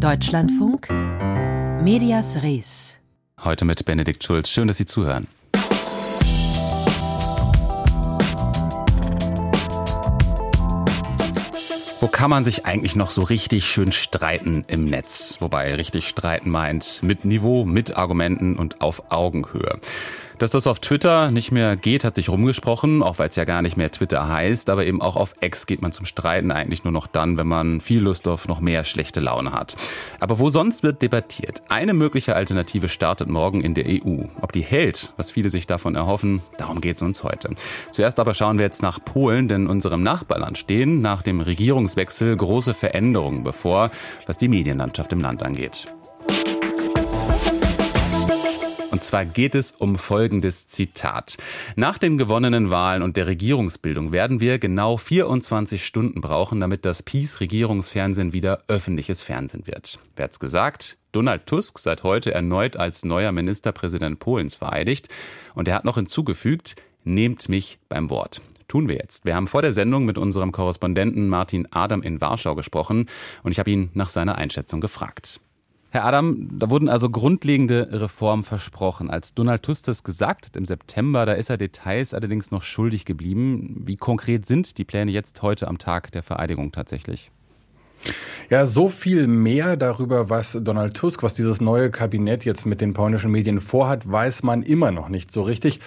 Deutschlandfunk Medias Res. Heute mit Benedikt Schulz. Schön, dass Sie zuhören. Wo kann man sich eigentlich noch so richtig schön streiten im Netz? Wobei richtig streiten meint mit Niveau, mit Argumenten und auf Augenhöhe. Dass das auf Twitter nicht mehr geht, hat sich rumgesprochen, auch weil es ja gar nicht mehr Twitter heißt, aber eben auch auf X geht man zum Streiten eigentlich nur noch dann, wenn man viel Lust auf noch mehr schlechte Laune hat. Aber wo sonst wird debattiert? Eine mögliche Alternative startet morgen in der EU. Ob die hält, was viele sich davon erhoffen, darum geht es uns heute. Zuerst aber schauen wir jetzt nach Polen, denn unserem Nachbarland stehen nach dem Regierungswechsel große Veränderungen bevor, was die Medienlandschaft im Land angeht. Und zwar geht es um folgendes Zitat. Nach den gewonnenen Wahlen und der Regierungsbildung werden wir genau 24 Stunden brauchen, damit das Peace-Regierungsfernsehen wieder öffentliches Fernsehen wird. Wer hat's gesagt? Donald Tusk seit heute erneut als neuer Ministerpräsident Polens vereidigt. Und er hat noch hinzugefügt, nehmt mich beim Wort tun wir jetzt. Wir haben vor der Sendung mit unserem Korrespondenten Martin Adam in Warschau gesprochen und ich habe ihn nach seiner Einschätzung gefragt. Herr Adam, da wurden also grundlegende Reformen versprochen. Als Donald Tusk das gesagt hat im September, da ist er Details allerdings noch schuldig geblieben. Wie konkret sind die Pläne jetzt heute am Tag der Vereidigung tatsächlich? Ja, so viel mehr darüber, was Donald Tusk, was dieses neue Kabinett jetzt mit den polnischen Medien vorhat, weiß man immer noch nicht so richtig.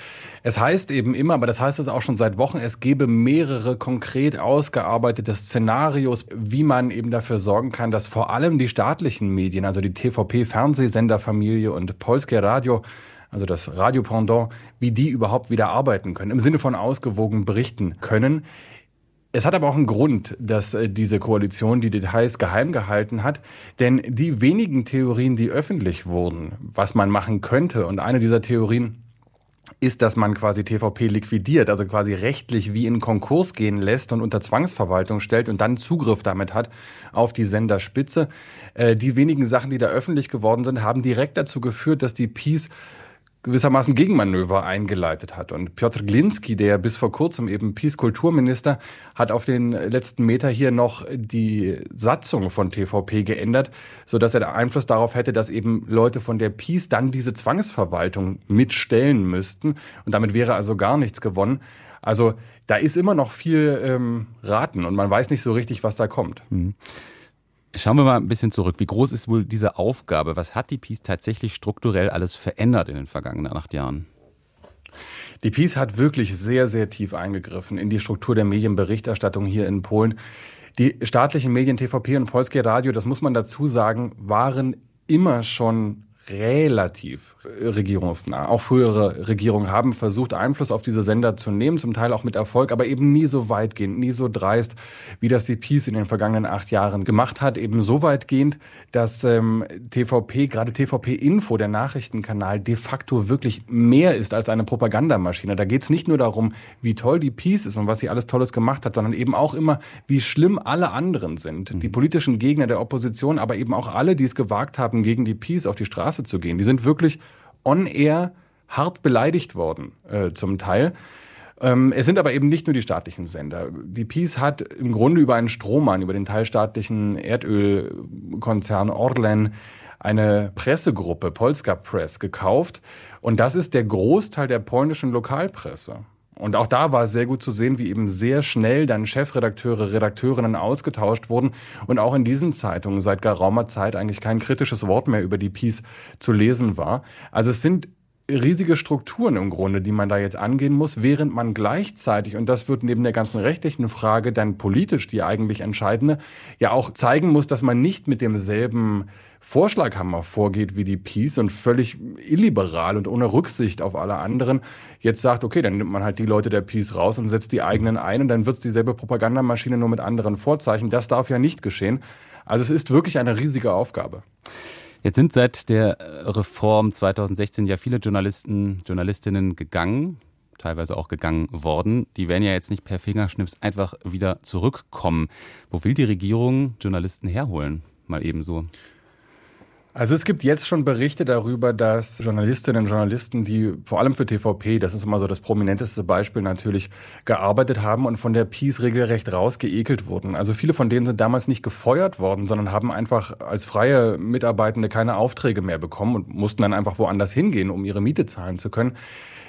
Es heißt eben immer, aber das heißt es auch schon seit Wochen, es gebe mehrere konkret ausgearbeitete Szenarios, wie man eben dafür sorgen kann, dass vor allem die staatlichen Medien, also die TVP-Fernsehsenderfamilie und Polskie Radio, also das Radiopendant, wie die überhaupt wieder arbeiten können, im Sinne von ausgewogen berichten können. Es hat aber auch einen Grund, dass äh, diese Koalition die Details geheim gehalten hat, denn die wenigen Theorien, die öffentlich wurden, was man machen könnte, und eine dieser Theorien ist, dass man quasi TVP liquidiert, also quasi rechtlich wie in Konkurs gehen lässt und unter Zwangsverwaltung stellt und dann Zugriff damit hat auf die Senderspitze. Äh, die wenigen Sachen, die da öffentlich geworden sind, haben direkt dazu geführt, dass die Peace gewissermaßen Gegenmanöver eingeleitet hat. Und Piotr Glinski, der bis vor kurzem eben Peace-Kulturminister, hat auf den letzten Meter hier noch die Satzung von TVP geändert, sodass er Einfluss darauf hätte, dass eben Leute von der Peace dann diese Zwangsverwaltung mitstellen müssten. Und damit wäre also gar nichts gewonnen. Also da ist immer noch viel ähm, Raten und man weiß nicht so richtig, was da kommt. Mhm. Schauen wir mal ein bisschen zurück. Wie groß ist wohl diese Aufgabe? Was hat die Peace tatsächlich strukturell alles verändert in den vergangenen acht Jahren? Die Peace hat wirklich sehr, sehr tief eingegriffen in die Struktur der Medienberichterstattung hier in Polen. Die staatlichen Medien TVP und Polskie Radio, das muss man dazu sagen, waren immer schon relativ regierungsnah. Auch frühere Regierungen haben versucht, Einfluss auf diese Sender zu nehmen, zum Teil auch mit Erfolg, aber eben nie so weitgehend, nie so dreist, wie das die Peace in den vergangenen acht Jahren gemacht hat. Eben so weitgehend, dass ähm, TVP, gerade TVP Info, der Nachrichtenkanal, de facto wirklich mehr ist als eine Propagandamaschine. Da geht es nicht nur darum, wie toll die Peace ist und was sie alles Tolles gemacht hat, sondern eben auch immer, wie schlimm alle anderen sind. Mhm. Die politischen Gegner der Opposition, aber eben auch alle, die es gewagt haben, gegen die Peace auf die Straße Straße zu gehen. Die sind wirklich on-air hart beleidigt worden, äh, zum Teil. Ähm, es sind aber eben nicht nur die staatlichen Sender. Die Peace hat im Grunde über einen Strohmann, über den teilstaatlichen Erdölkonzern Orlen, eine Pressegruppe, Polska Press, gekauft. Und das ist der Großteil der polnischen Lokalpresse. Und auch da war es sehr gut zu sehen, wie eben sehr schnell dann Chefredakteure, Redakteurinnen ausgetauscht wurden und auch in diesen Zeitungen seit geraumer Zeit eigentlich kein kritisches Wort mehr über die Peace zu lesen war. Also es sind riesige Strukturen im Grunde, die man da jetzt angehen muss, während man gleichzeitig, und das wird neben der ganzen rechtlichen Frage dann politisch die eigentlich entscheidende, ja auch zeigen muss, dass man nicht mit demselben Vorschlaghammer vorgeht wie die Peace und völlig illiberal und ohne Rücksicht auf alle anderen jetzt sagt, okay, dann nimmt man halt die Leute der Peace raus und setzt die eigenen ein und dann wird es dieselbe Propagandamaschine nur mit anderen Vorzeichen. Das darf ja nicht geschehen. Also es ist wirklich eine riesige Aufgabe. Jetzt sind seit der Reform 2016 ja viele Journalisten, Journalistinnen gegangen, teilweise auch gegangen worden. Die werden ja jetzt nicht per Fingerschnips einfach wieder zurückkommen. Wo will die Regierung Journalisten herholen? Mal ebenso. Also es gibt jetzt schon Berichte darüber, dass Journalistinnen und Journalisten, die vor allem für TVP, das ist immer so das prominenteste Beispiel natürlich, gearbeitet haben und von der Peace regelrecht rausgeekelt wurden. Also viele von denen sind damals nicht gefeuert worden, sondern haben einfach als freie Mitarbeitende keine Aufträge mehr bekommen und mussten dann einfach woanders hingehen, um ihre Miete zahlen zu können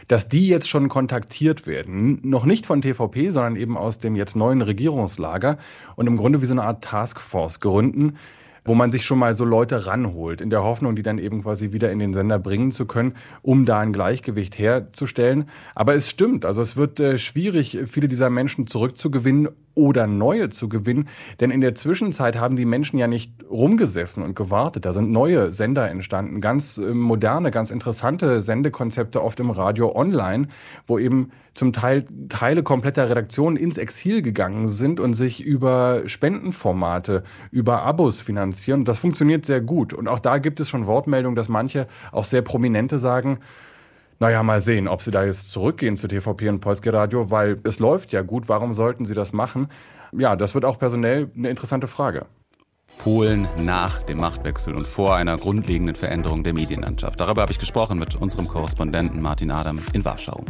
dass die jetzt schon kontaktiert werden. Noch nicht von TVP, sondern eben aus dem jetzt neuen Regierungslager und im Grunde wie so eine Art Taskforce gründen, wo man sich schon mal so Leute ranholt, in der Hoffnung, die dann eben quasi wieder in den Sender bringen zu können, um da ein Gleichgewicht herzustellen. Aber es stimmt, also es wird äh, schwierig, viele dieser Menschen zurückzugewinnen oder neue zu gewinnen. Denn in der Zwischenzeit haben die Menschen ja nicht rumgesessen und gewartet. Da sind neue Sender entstanden, ganz äh, moderne, ganz interessante Sendekonzepte oft im Radio online, wo eben zum Teil Teile kompletter Redaktionen ins Exil gegangen sind und sich über Spendenformate, über Abos finanzieren. Das funktioniert sehr gut. Und auch da gibt es schon Wortmeldungen, dass manche, auch sehr prominente, sagen, naja, mal sehen, ob sie da jetzt zurückgehen zu TVP und Polskie Radio, weil es läuft ja gut. Warum sollten sie das machen? Ja, das wird auch personell eine interessante Frage. Polen nach dem Machtwechsel und vor einer grundlegenden Veränderung der Medienlandschaft. Darüber habe ich gesprochen mit unserem Korrespondenten Martin Adam in Warschau.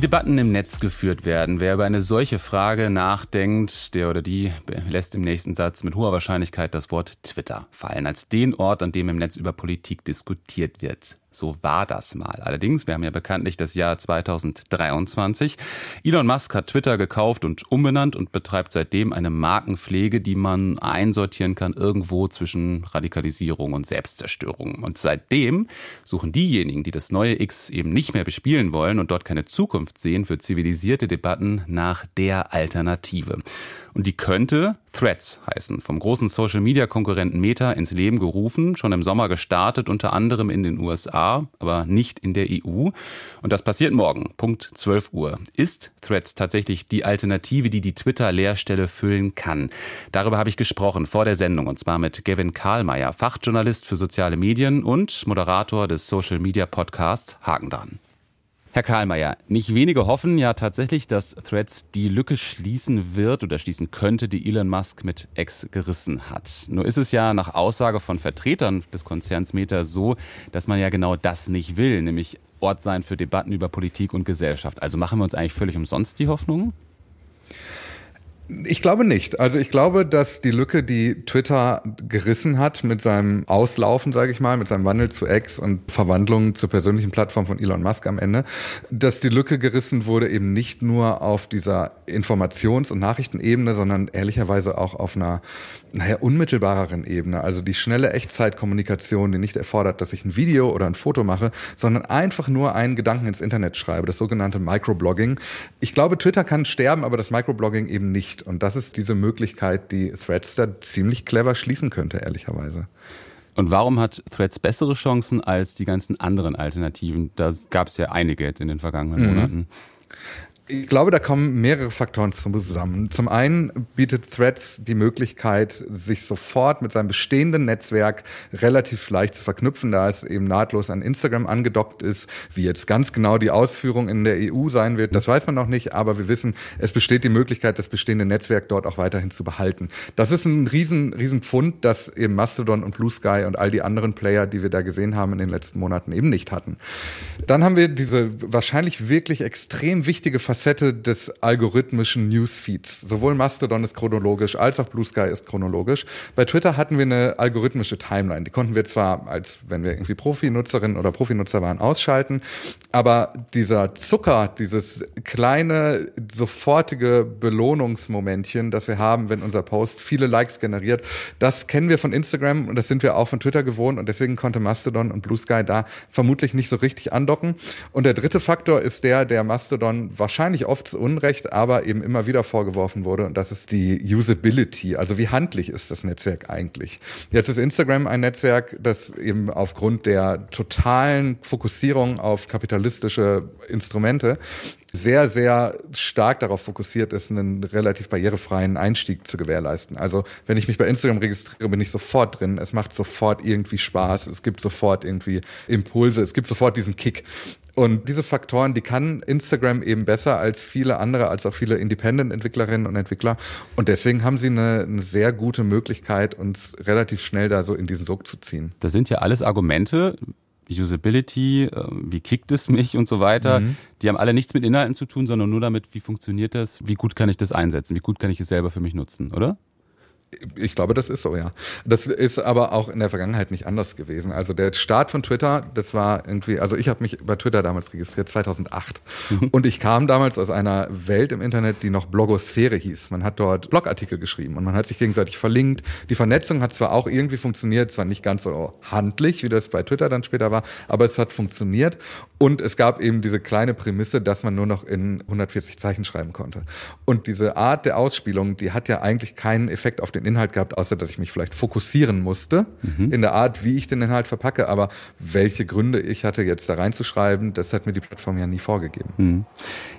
Wie Debatten im Netz geführt werden. Wer über eine solche Frage nachdenkt, der oder die lässt im nächsten Satz mit hoher Wahrscheinlichkeit das Wort Twitter fallen, als den Ort, an dem im Netz über Politik diskutiert wird. So war das mal. Allerdings, wir haben ja bekanntlich das Jahr 2023. Elon Musk hat Twitter gekauft und umbenannt und betreibt seitdem eine Markenpflege, die man einsortieren kann irgendwo zwischen Radikalisierung und Selbstzerstörung. Und seitdem suchen diejenigen, die das neue X eben nicht mehr bespielen wollen und dort keine Zukunft sehen für zivilisierte Debatten nach der Alternative. Und die könnte Threads heißen, vom großen Social-Media-Konkurrenten Meta ins Leben gerufen, schon im Sommer gestartet, unter anderem in den USA, aber nicht in der EU. Und das passiert morgen, Punkt 12 Uhr. Ist Threads tatsächlich die Alternative, die die Twitter-Leerstelle füllen kann? Darüber habe ich gesprochen vor der Sendung, und zwar mit Gavin Karlmeier, Fachjournalist für soziale Medien und Moderator des Social-Media-Podcasts Hagen dran. Herr Karlmeier, nicht wenige hoffen ja tatsächlich, dass Threads die Lücke schließen wird oder schließen könnte, die Elon Musk mit X gerissen hat. Nur ist es ja nach Aussage von Vertretern des Konzerns Meta so, dass man ja genau das nicht will, nämlich Ort sein für Debatten über Politik und Gesellschaft. Also machen wir uns eigentlich völlig umsonst die Hoffnung? Ich glaube nicht. Also ich glaube, dass die Lücke, die Twitter gerissen hat mit seinem Auslaufen, sage ich mal, mit seinem Wandel zu X und Verwandlung zur persönlichen Plattform von Elon Musk am Ende, dass die Lücke gerissen wurde eben nicht nur auf dieser Informations- und Nachrichtenebene, sondern ehrlicherweise auch auf einer naja, unmittelbareren Ebene. Also die schnelle Echtzeitkommunikation, die nicht erfordert, dass ich ein Video oder ein Foto mache, sondern einfach nur einen Gedanken ins Internet schreibe, das sogenannte Microblogging. Ich glaube, Twitter kann sterben, aber das Microblogging eben nicht. Und das ist diese Möglichkeit, die Threads da ziemlich clever schließen könnte, ehrlicherweise. Und warum hat Threads bessere Chancen als die ganzen anderen Alternativen? Da gab es ja einige jetzt in den vergangenen mhm. Ich glaube, da kommen mehrere Faktoren zusammen. Zum einen bietet Threads die Möglichkeit, sich sofort mit seinem bestehenden Netzwerk relativ leicht zu verknüpfen, da es eben nahtlos an Instagram angedockt ist. Wie jetzt ganz genau die Ausführung in der EU sein wird, das weiß man noch nicht, aber wir wissen, es besteht die Möglichkeit, das bestehende Netzwerk dort auch weiterhin zu behalten. Das ist ein riesen, riesen Pfund, das eben Mastodon und Blue Sky und all die anderen Player, die wir da gesehen haben in den letzten Monaten, eben nicht hatten. Dann haben wir diese wahrscheinlich wirklich extrem wichtige Facette Facette des algorithmischen Newsfeeds. Sowohl Mastodon ist chronologisch als auch Blue Sky ist chronologisch. Bei Twitter hatten wir eine algorithmische Timeline. Die konnten wir zwar, als wenn wir irgendwie Profinutzerinnen oder Profinutzer waren, ausschalten, aber dieser Zucker, dieses kleine, sofortige Belohnungsmomentchen, das wir haben, wenn unser Post viele Likes generiert, das kennen wir von Instagram und das sind wir auch von Twitter gewohnt und deswegen konnte Mastodon und Blue Sky da vermutlich nicht so richtig andocken. Und der dritte Faktor ist der, der Mastodon wahrscheinlich wahrscheinlich oft zu Unrecht, aber eben immer wieder vorgeworfen wurde. Und das ist die Usability. Also wie handlich ist das Netzwerk eigentlich? Jetzt ist Instagram ein Netzwerk, das eben aufgrund der totalen Fokussierung auf kapitalistische Instrumente sehr, sehr stark darauf fokussiert ist, einen relativ barrierefreien Einstieg zu gewährleisten. Also wenn ich mich bei Instagram registriere, bin ich sofort drin. Es macht sofort irgendwie Spaß. Es gibt sofort irgendwie Impulse. Es gibt sofort diesen Kick. Und diese Faktoren, die kann Instagram eben besser als viele andere, als auch viele Independent-Entwicklerinnen und Entwickler. Und deswegen haben sie eine, eine, sehr gute Möglichkeit, uns relativ schnell da so in diesen Sog zu ziehen. Das sind ja alles Argumente, Usability, äh, wie kickt es mich und so weiter. Mhm. Die haben alle nichts mit Inhalten zu tun, sondern nur damit, wie funktioniert das, wie gut kann ich das einsetzen, wie gut kann ich es selber für mich nutzen, oder? Ich glaube, das ist so, ja. Das ist aber auch in der Vergangenheit nicht anders gewesen. Also der Start von Twitter, das war irgendwie, also ich habe mich bei Twitter damals registriert, 2008. Mhm. Und ich kam damals aus einer Welt im Internet, die noch Blogosphäre hieß. Man hat dort Blogartikel geschrieben und man hat sich gegenseitig verlinkt. Die Vernetzung hat zwar auch irgendwie funktioniert, zwar nicht ganz so handlich, wie das bei Twitter dann später war, aber es hat funktioniert. Und es gab eben diese kleine Prämisse, dass man nur noch in 140 Zeichen schreiben konnte. Und diese Art der Ausspielung, die hat ja eigentlich keinen Effekt auf den Inhalt gehabt, außer dass ich mich vielleicht fokussieren musste mhm. in der Art, wie ich den Inhalt verpacke. Aber welche Gründe ich hatte, jetzt da reinzuschreiben, das hat mir die Plattform ja nie vorgegeben. Mhm.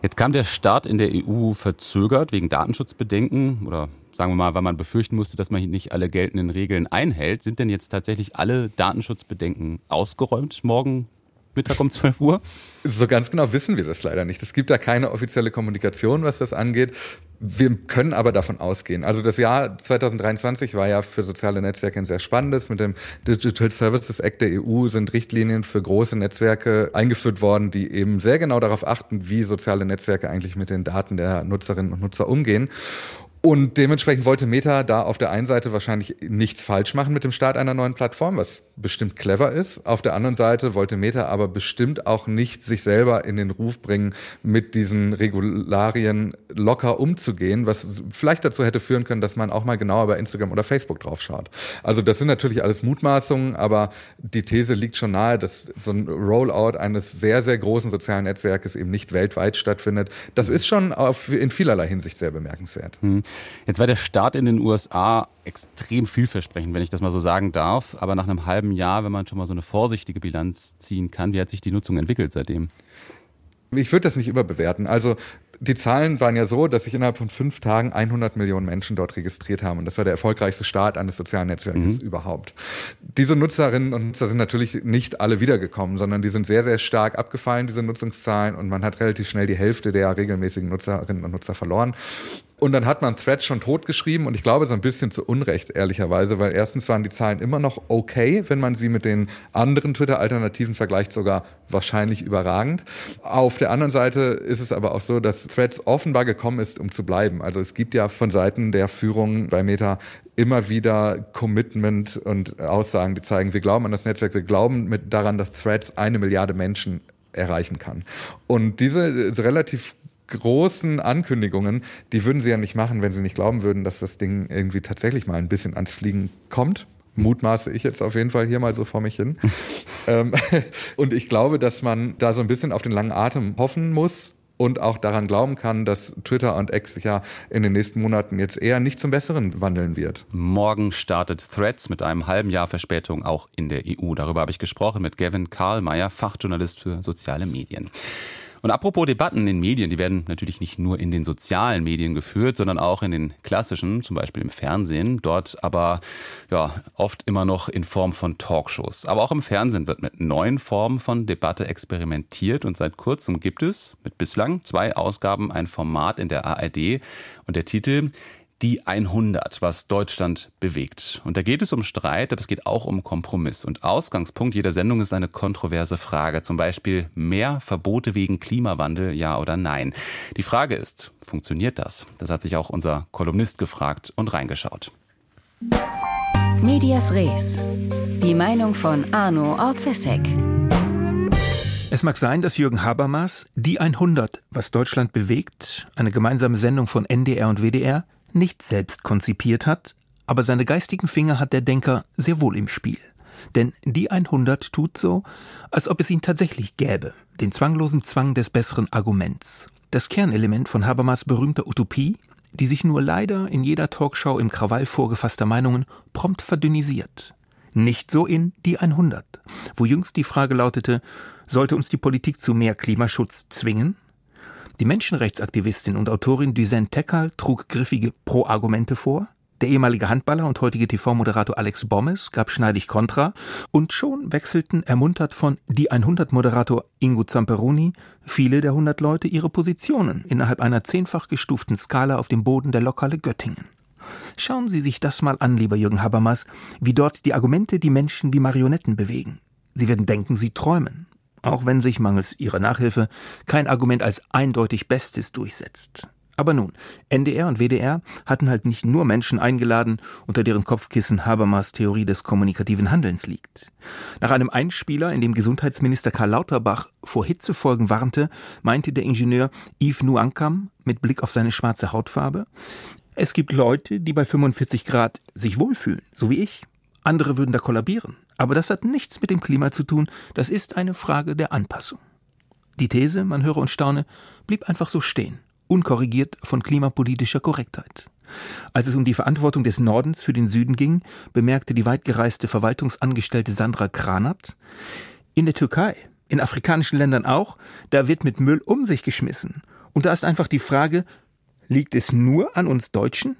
Jetzt kam der Start in der EU verzögert wegen Datenschutzbedenken oder sagen wir mal, weil man befürchten musste, dass man nicht alle geltenden Regeln einhält. Sind denn jetzt tatsächlich alle Datenschutzbedenken ausgeräumt morgen Mittag um 12 Uhr? So ganz genau wissen wir das leider nicht. Es gibt da keine offizielle Kommunikation, was das angeht. Wir können aber davon ausgehen. Also das Jahr 2023 war ja für soziale Netzwerke ein sehr spannendes. Mit dem Digital Services Act der EU sind Richtlinien für große Netzwerke eingeführt worden, die eben sehr genau darauf achten, wie soziale Netzwerke eigentlich mit den Daten der Nutzerinnen und Nutzer umgehen. Und dementsprechend wollte Meta da auf der einen Seite wahrscheinlich nichts falsch machen mit dem Start einer neuen Plattform, was bestimmt clever ist. Auf der anderen Seite wollte Meta aber bestimmt auch nicht sich selber in den Ruf bringen, mit diesen Regularien locker umzugehen, was vielleicht dazu hätte führen können, dass man auch mal genauer bei Instagram oder Facebook draufschaut. Also das sind natürlich alles Mutmaßungen, aber die These liegt schon nahe, dass so ein Rollout eines sehr, sehr großen sozialen Netzwerkes eben nicht weltweit stattfindet. Das ist schon auf, in vielerlei Hinsicht sehr bemerkenswert. Hm. Jetzt war der Start in den USA extrem vielversprechend, wenn ich das mal so sagen darf. Aber nach einem halben Jahr, wenn man schon mal so eine vorsichtige Bilanz ziehen kann, wie hat sich die Nutzung entwickelt seitdem? Ich würde das nicht überbewerten. Also die Zahlen waren ja so, dass sich innerhalb von fünf Tagen 100 Millionen Menschen dort registriert haben. Und das war der erfolgreichste Start eines sozialen Netzwerkes mhm. überhaupt. Diese Nutzerinnen und Nutzer sind natürlich nicht alle wiedergekommen, sondern die sind sehr, sehr stark abgefallen, diese Nutzungszahlen. Und man hat relativ schnell die Hälfte der regelmäßigen Nutzerinnen und Nutzer verloren. Und dann hat man Threads schon totgeschrieben und ich glaube so ein bisschen zu Unrecht, ehrlicherweise, weil erstens waren die Zahlen immer noch okay, wenn man sie mit den anderen Twitter-Alternativen vergleicht, sogar wahrscheinlich überragend. Auf der anderen Seite ist es aber auch so, dass Threads offenbar gekommen ist, um zu bleiben. Also es gibt ja von Seiten der Führung bei Meta immer wieder Commitment und Aussagen, die zeigen, wir glauben an das Netzwerk, wir glauben mit daran, dass Threads eine Milliarde Menschen erreichen kann. Und diese relativ großen Ankündigungen, die würden sie ja nicht machen, wenn sie nicht glauben würden, dass das Ding irgendwie tatsächlich mal ein bisschen ans Fliegen kommt. Mutmaße ich jetzt auf jeden Fall hier mal so vor mich hin. Ähm, und ich glaube, dass man da so ein bisschen auf den langen Atem hoffen muss und auch daran glauben kann, dass Twitter und X sich ja in den nächsten Monaten jetzt eher nicht zum Besseren wandeln wird. Morgen startet Threads mit einem halben Jahr Verspätung auch in der EU. Darüber habe ich gesprochen mit Gavin Karlmeier, Fachjournalist für soziale Medien. Und apropos Debatten in Medien, die werden natürlich nicht nur in den sozialen Medien geführt, sondern auch in den klassischen, zum Beispiel im Fernsehen. Dort aber ja oft immer noch in Form von Talkshows. Aber auch im Fernsehen wird mit neuen Formen von Debatte experimentiert und seit kurzem gibt es mit bislang zwei Ausgaben ein Format in der ARD und der Titel die 100, was Deutschland bewegt. Und da geht es um Streit, aber es geht auch um Kompromiss. Und Ausgangspunkt jeder Sendung ist eine kontroverse Frage. Zum Beispiel mehr Verbote wegen Klimawandel, ja oder nein. Die Frage ist, funktioniert das? Das hat sich auch unser Kolumnist gefragt und reingeschaut. Medias Res. Die Meinung von Arno Orzesek. Es mag sein, dass Jürgen Habermas die 100, was Deutschland bewegt, eine gemeinsame Sendung von NDR und WDR, nicht selbst konzipiert hat, aber seine geistigen Finger hat der Denker sehr wohl im Spiel. Denn die 100 tut so, als ob es ihn tatsächlich gäbe, den zwanglosen Zwang des besseren Arguments. Das Kernelement von Habermas berühmter Utopie, die sich nur leider in jeder Talkshow im Krawall vorgefasster Meinungen prompt verdünnisiert. Nicht so in die 100, wo jüngst die Frage lautete, sollte uns die Politik zu mehr Klimaschutz zwingen? Die Menschenrechtsaktivistin und Autorin Duzen Tekal trug griffige Pro-Argumente vor, der ehemalige Handballer und heutige TV-Moderator Alex Bommes gab schneidig Kontra und schon wechselten, ermuntert von Die 100-Moderator Ingo Zamperoni, viele der 100 Leute ihre Positionen innerhalb einer zehnfach gestuften Skala auf dem Boden der Lokale Göttingen. Schauen Sie sich das mal an, lieber Jürgen Habermas, wie dort die Argumente die Menschen wie Marionetten bewegen. Sie werden denken, sie träumen, auch wenn sich mangels ihrer Nachhilfe kein Argument als eindeutig Bestes durchsetzt. Aber nun, NDR und WDR hatten halt nicht nur Menschen eingeladen, unter deren Kopfkissen Habermas Theorie des kommunikativen Handelns liegt. Nach einem Einspieler, in dem Gesundheitsminister Karl Lauterbach vor Hitzefolgen warnte, meinte der Ingenieur Yves Nuankam mit Blick auf seine schwarze Hautfarbe, es gibt Leute, die bei 45 Grad sich wohlfühlen, so wie ich. Andere würden da kollabieren. Aber das hat nichts mit dem Klima zu tun, das ist eine Frage der Anpassung. Die These, man höre und staune, blieb einfach so stehen unkorrigiert von klimapolitischer Korrektheit. Als es um die Verantwortung des Nordens für den Süden ging, bemerkte die weitgereiste Verwaltungsangestellte Sandra Kranat, in der Türkei, in afrikanischen Ländern auch, da wird mit Müll um sich geschmissen. Und da ist einfach die Frage, liegt es nur an uns Deutschen?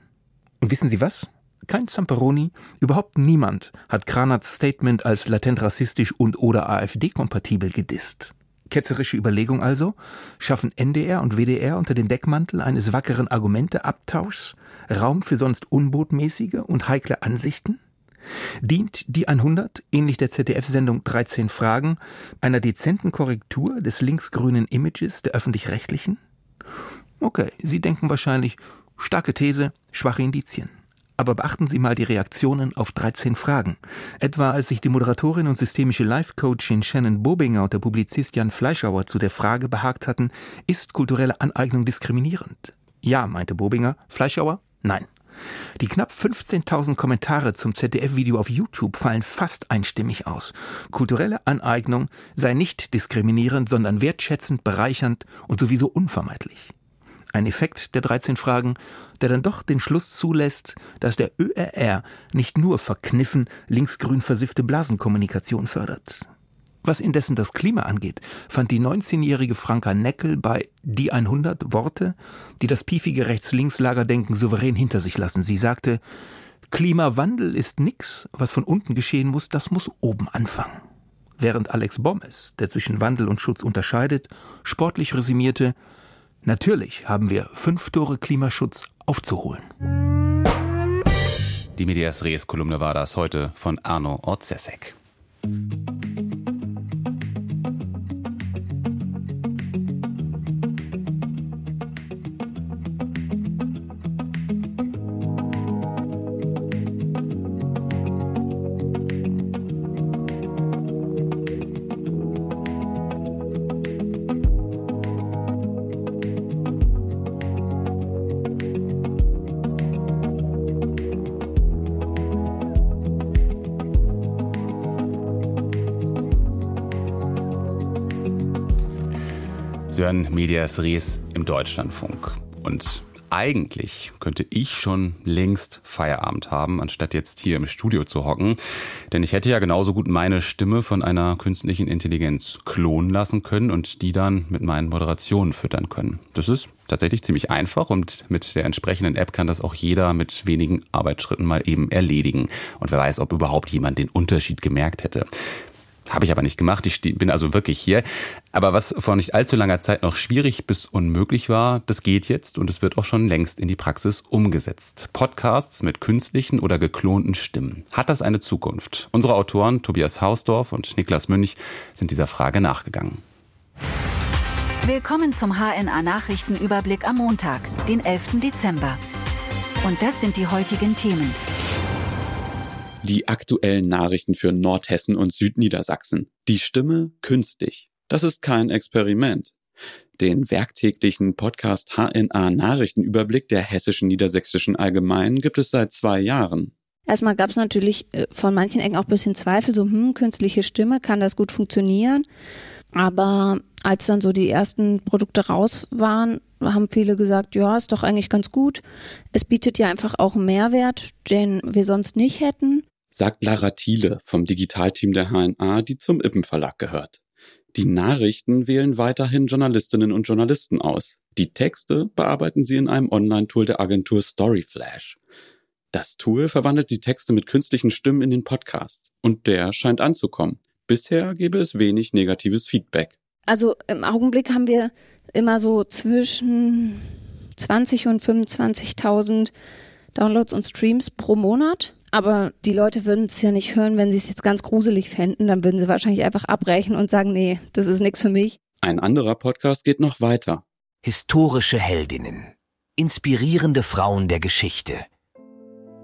Und wissen Sie was? Kein Zamperoni, überhaupt niemand hat Kranats Statement als latent rassistisch und oder AfD-kompatibel gedisst. Ketzerische Überlegung also? Schaffen NDR und WDR unter dem Deckmantel eines wackeren Argumenteabtauschs Raum für sonst unbotmäßige und heikle Ansichten? Dient die 100, ähnlich der ZDF-Sendung 13 Fragen, einer dezenten Korrektur des linksgrünen Images der öffentlich-rechtlichen? Okay, Sie denken wahrscheinlich, starke These, schwache Indizien. Aber beachten Sie mal die Reaktionen auf 13 Fragen. Etwa als sich die Moderatorin und systemische Life-Coachin Shannon Bobinger und der Publizist Jan Fleischauer zu der Frage behagt hatten, ist kulturelle Aneignung diskriminierend? Ja, meinte Bobinger. Fleischauer? Nein. Die knapp 15.000 Kommentare zum ZDF-Video auf YouTube fallen fast einstimmig aus. Kulturelle Aneignung sei nicht diskriminierend, sondern wertschätzend, bereichernd und sowieso unvermeidlich. Ein Effekt der 13 Fragen, der dann doch den Schluss zulässt, dass der ÖRR nicht nur verkniffen linksgrün versiffte Blasenkommunikation fördert. Was indessen das Klima angeht, fand die 19-jährige Franka Neckel bei Die 100 Worte, die das piefige Rechts-Links-Lagerdenken souverän hinter sich lassen. Sie sagte, Klimawandel ist nix, was von unten geschehen muss, das muss oben anfangen. Während Alex Bommes, der zwischen Wandel und Schutz unterscheidet, sportlich resümierte, Natürlich haben wir fünf Tore Klimaschutz aufzuholen. Die Medias Res Kolumne war das heute von Arno Orzesek. Sören Medias Res im Deutschlandfunk. Und eigentlich könnte ich schon längst Feierabend haben, anstatt jetzt hier im Studio zu hocken. Denn ich hätte ja genauso gut meine Stimme von einer künstlichen Intelligenz klonen lassen können und die dann mit meinen Moderationen füttern können. Das ist tatsächlich ziemlich einfach und mit der entsprechenden App kann das auch jeder mit wenigen Arbeitsschritten mal eben erledigen. Und wer weiß, ob überhaupt jemand den Unterschied gemerkt hätte. Habe ich aber nicht gemacht. Ich bin also wirklich hier. Aber was vor nicht allzu langer Zeit noch schwierig bis unmöglich war, das geht jetzt und es wird auch schon längst in die Praxis umgesetzt. Podcasts mit künstlichen oder geklonten Stimmen. Hat das eine Zukunft? Unsere Autoren Tobias Hausdorf und Niklas Münch sind dieser Frage nachgegangen. Willkommen zum HNA Nachrichtenüberblick am Montag, den 11. Dezember. Und das sind die heutigen Themen. Die aktuellen Nachrichten für Nordhessen und Südniedersachsen. Die Stimme künstlich. Das ist kein Experiment. Den werktäglichen Podcast HNA Nachrichtenüberblick der Hessischen Niedersächsischen Allgemeinen gibt es seit zwei Jahren. Erstmal gab es natürlich äh, von manchen Ecken auch ein bisschen Zweifel, so, hm, künstliche Stimme, kann das gut funktionieren? Aber als dann so die ersten Produkte raus waren, haben viele gesagt, ja, ist doch eigentlich ganz gut. Es bietet ja einfach auch einen Mehrwert, den wir sonst nicht hätten sagt Lara Thiele vom Digitalteam der HNA, die zum Ippen Verlag gehört. Die Nachrichten wählen weiterhin Journalistinnen und Journalisten aus. Die Texte bearbeiten sie in einem Online-Tool der Agentur Storyflash. Das Tool verwandelt die Texte mit künstlichen Stimmen in den Podcast und der scheint anzukommen. Bisher gebe es wenig negatives Feedback. Also im Augenblick haben wir immer so zwischen 20 und 25.000 Downloads und Streams pro Monat. Aber die Leute würden es ja nicht hören, wenn sie es jetzt ganz gruselig fänden. Dann würden sie wahrscheinlich einfach abbrechen und sagen, nee, das ist nichts für mich. Ein anderer Podcast geht noch weiter. Historische Heldinnen. Inspirierende Frauen der Geschichte.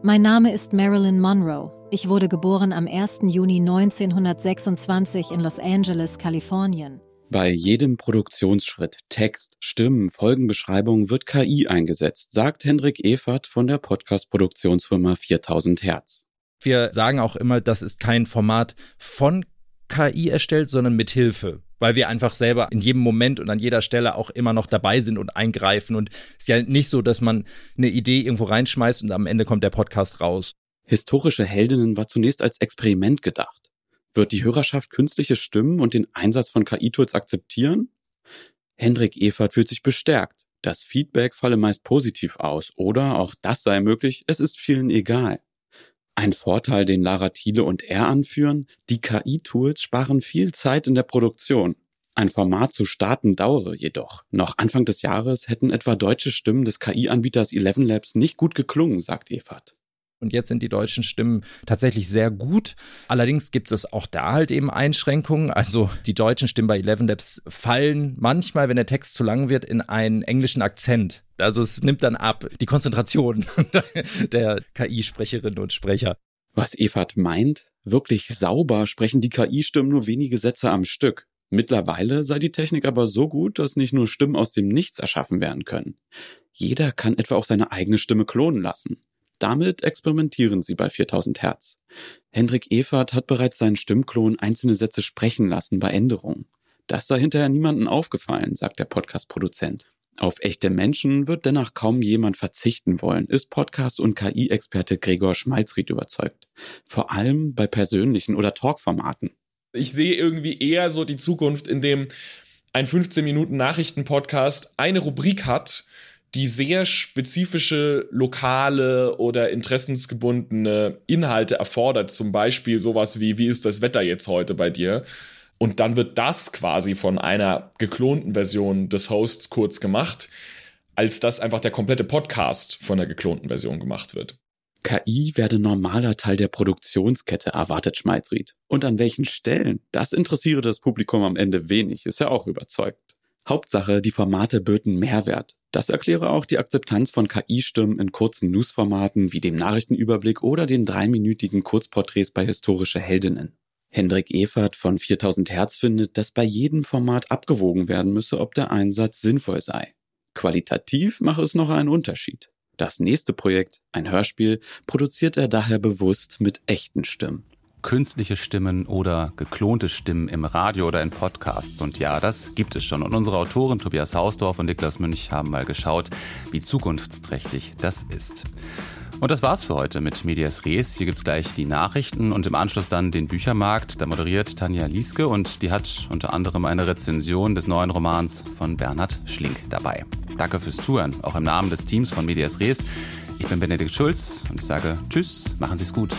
Mein Name ist Marilyn Monroe. Ich wurde geboren am 1. Juni 1926 in Los Angeles, Kalifornien. Bei jedem Produktionsschritt, Text, Stimmen, Folgenbeschreibung wird KI eingesetzt, sagt Hendrik Evert von der Podcast-Produktionsfirma 4000 Hertz. Wir sagen auch immer, das ist kein Format von KI erstellt, sondern mit Hilfe, weil wir einfach selber in jedem Moment und an jeder Stelle auch immer noch dabei sind und eingreifen. Und es ist ja nicht so, dass man eine Idee irgendwo reinschmeißt und am Ende kommt der Podcast raus. Historische Heldinnen war zunächst als Experiment gedacht. Wird die Hörerschaft künstliche Stimmen und den Einsatz von KI-Tools akzeptieren? Hendrik Evert fühlt sich bestärkt. Das Feedback falle meist positiv aus oder auch das sei möglich, es ist vielen egal. Ein Vorteil, den Lara Thiele und er anführen, die KI-Tools sparen viel Zeit in der Produktion. Ein Format zu starten dauere jedoch. Noch Anfang des Jahres hätten etwa deutsche Stimmen des KI-Anbieters Eleven Labs nicht gut geklungen, sagt Evert. Und jetzt sind die deutschen Stimmen tatsächlich sehr gut. Allerdings gibt es auch da halt eben Einschränkungen. Also die deutschen Stimmen bei Eleven Labs fallen manchmal, wenn der Text zu lang wird, in einen englischen Akzent. Also es nimmt dann ab die Konzentration der KI-Sprecherinnen und Sprecher. Was Evert meint, wirklich sauber sprechen die KI-Stimmen nur wenige Sätze am Stück. Mittlerweile sei die Technik aber so gut, dass nicht nur Stimmen aus dem Nichts erschaffen werden können. Jeder kann etwa auch seine eigene Stimme klonen lassen. Damit experimentieren sie bei 4000 Hertz. Hendrik Evert hat bereits seinen Stimmklon einzelne Sätze sprechen lassen bei Änderungen. Das sei hinterher niemandem aufgefallen, sagt der Podcast-Produzent. Auf echte Menschen wird dennoch kaum jemand verzichten wollen, ist Podcast- und KI-Experte Gregor Schmalzried überzeugt. Vor allem bei persönlichen oder Talkformaten. Ich sehe irgendwie eher so die Zukunft, in dem ein 15 Minuten Nachrichten-Podcast eine Rubrik hat, die sehr spezifische lokale oder interessensgebundene Inhalte erfordert. Zum Beispiel sowas wie, wie ist das Wetter jetzt heute bei dir? Und dann wird das quasi von einer geklonten Version des Hosts kurz gemacht, als dass einfach der komplette Podcast von der geklonten Version gemacht wird. KI werde normaler Teil der Produktionskette, erwartet Schmeizried. Und an welchen Stellen? Das interessiere das Publikum am Ende wenig, ist er auch überzeugt. Hauptsache, die Formate böten Mehrwert. Das erkläre auch die Akzeptanz von KI-Stimmen in kurzen Newsformaten wie dem Nachrichtenüberblick oder den dreiminütigen Kurzporträts bei historische Heldinnen. Hendrik Evert von 4000 Hertz findet, dass bei jedem Format abgewogen werden müsse, ob der Einsatz sinnvoll sei. Qualitativ mache es noch einen Unterschied. Das nächste Projekt, ein Hörspiel, produziert er daher bewusst mit echten Stimmen künstliche Stimmen oder geklonte Stimmen im Radio oder in Podcasts. Und ja, das gibt es schon. Und unsere Autoren Tobias Hausdorf und Niklas Münch haben mal geschaut, wie zukunftsträchtig das ist. Und das war's für heute mit Medias Res. Hier gibt's gleich die Nachrichten und im Anschluss dann den Büchermarkt. Da moderiert Tanja Lieske und die hat unter anderem eine Rezension des neuen Romans von Bernhard Schlink dabei. Danke fürs Zuhören, auch im Namen des Teams von Medias Res. Ich bin Benedikt Schulz und ich sage Tschüss, machen Sie's gut.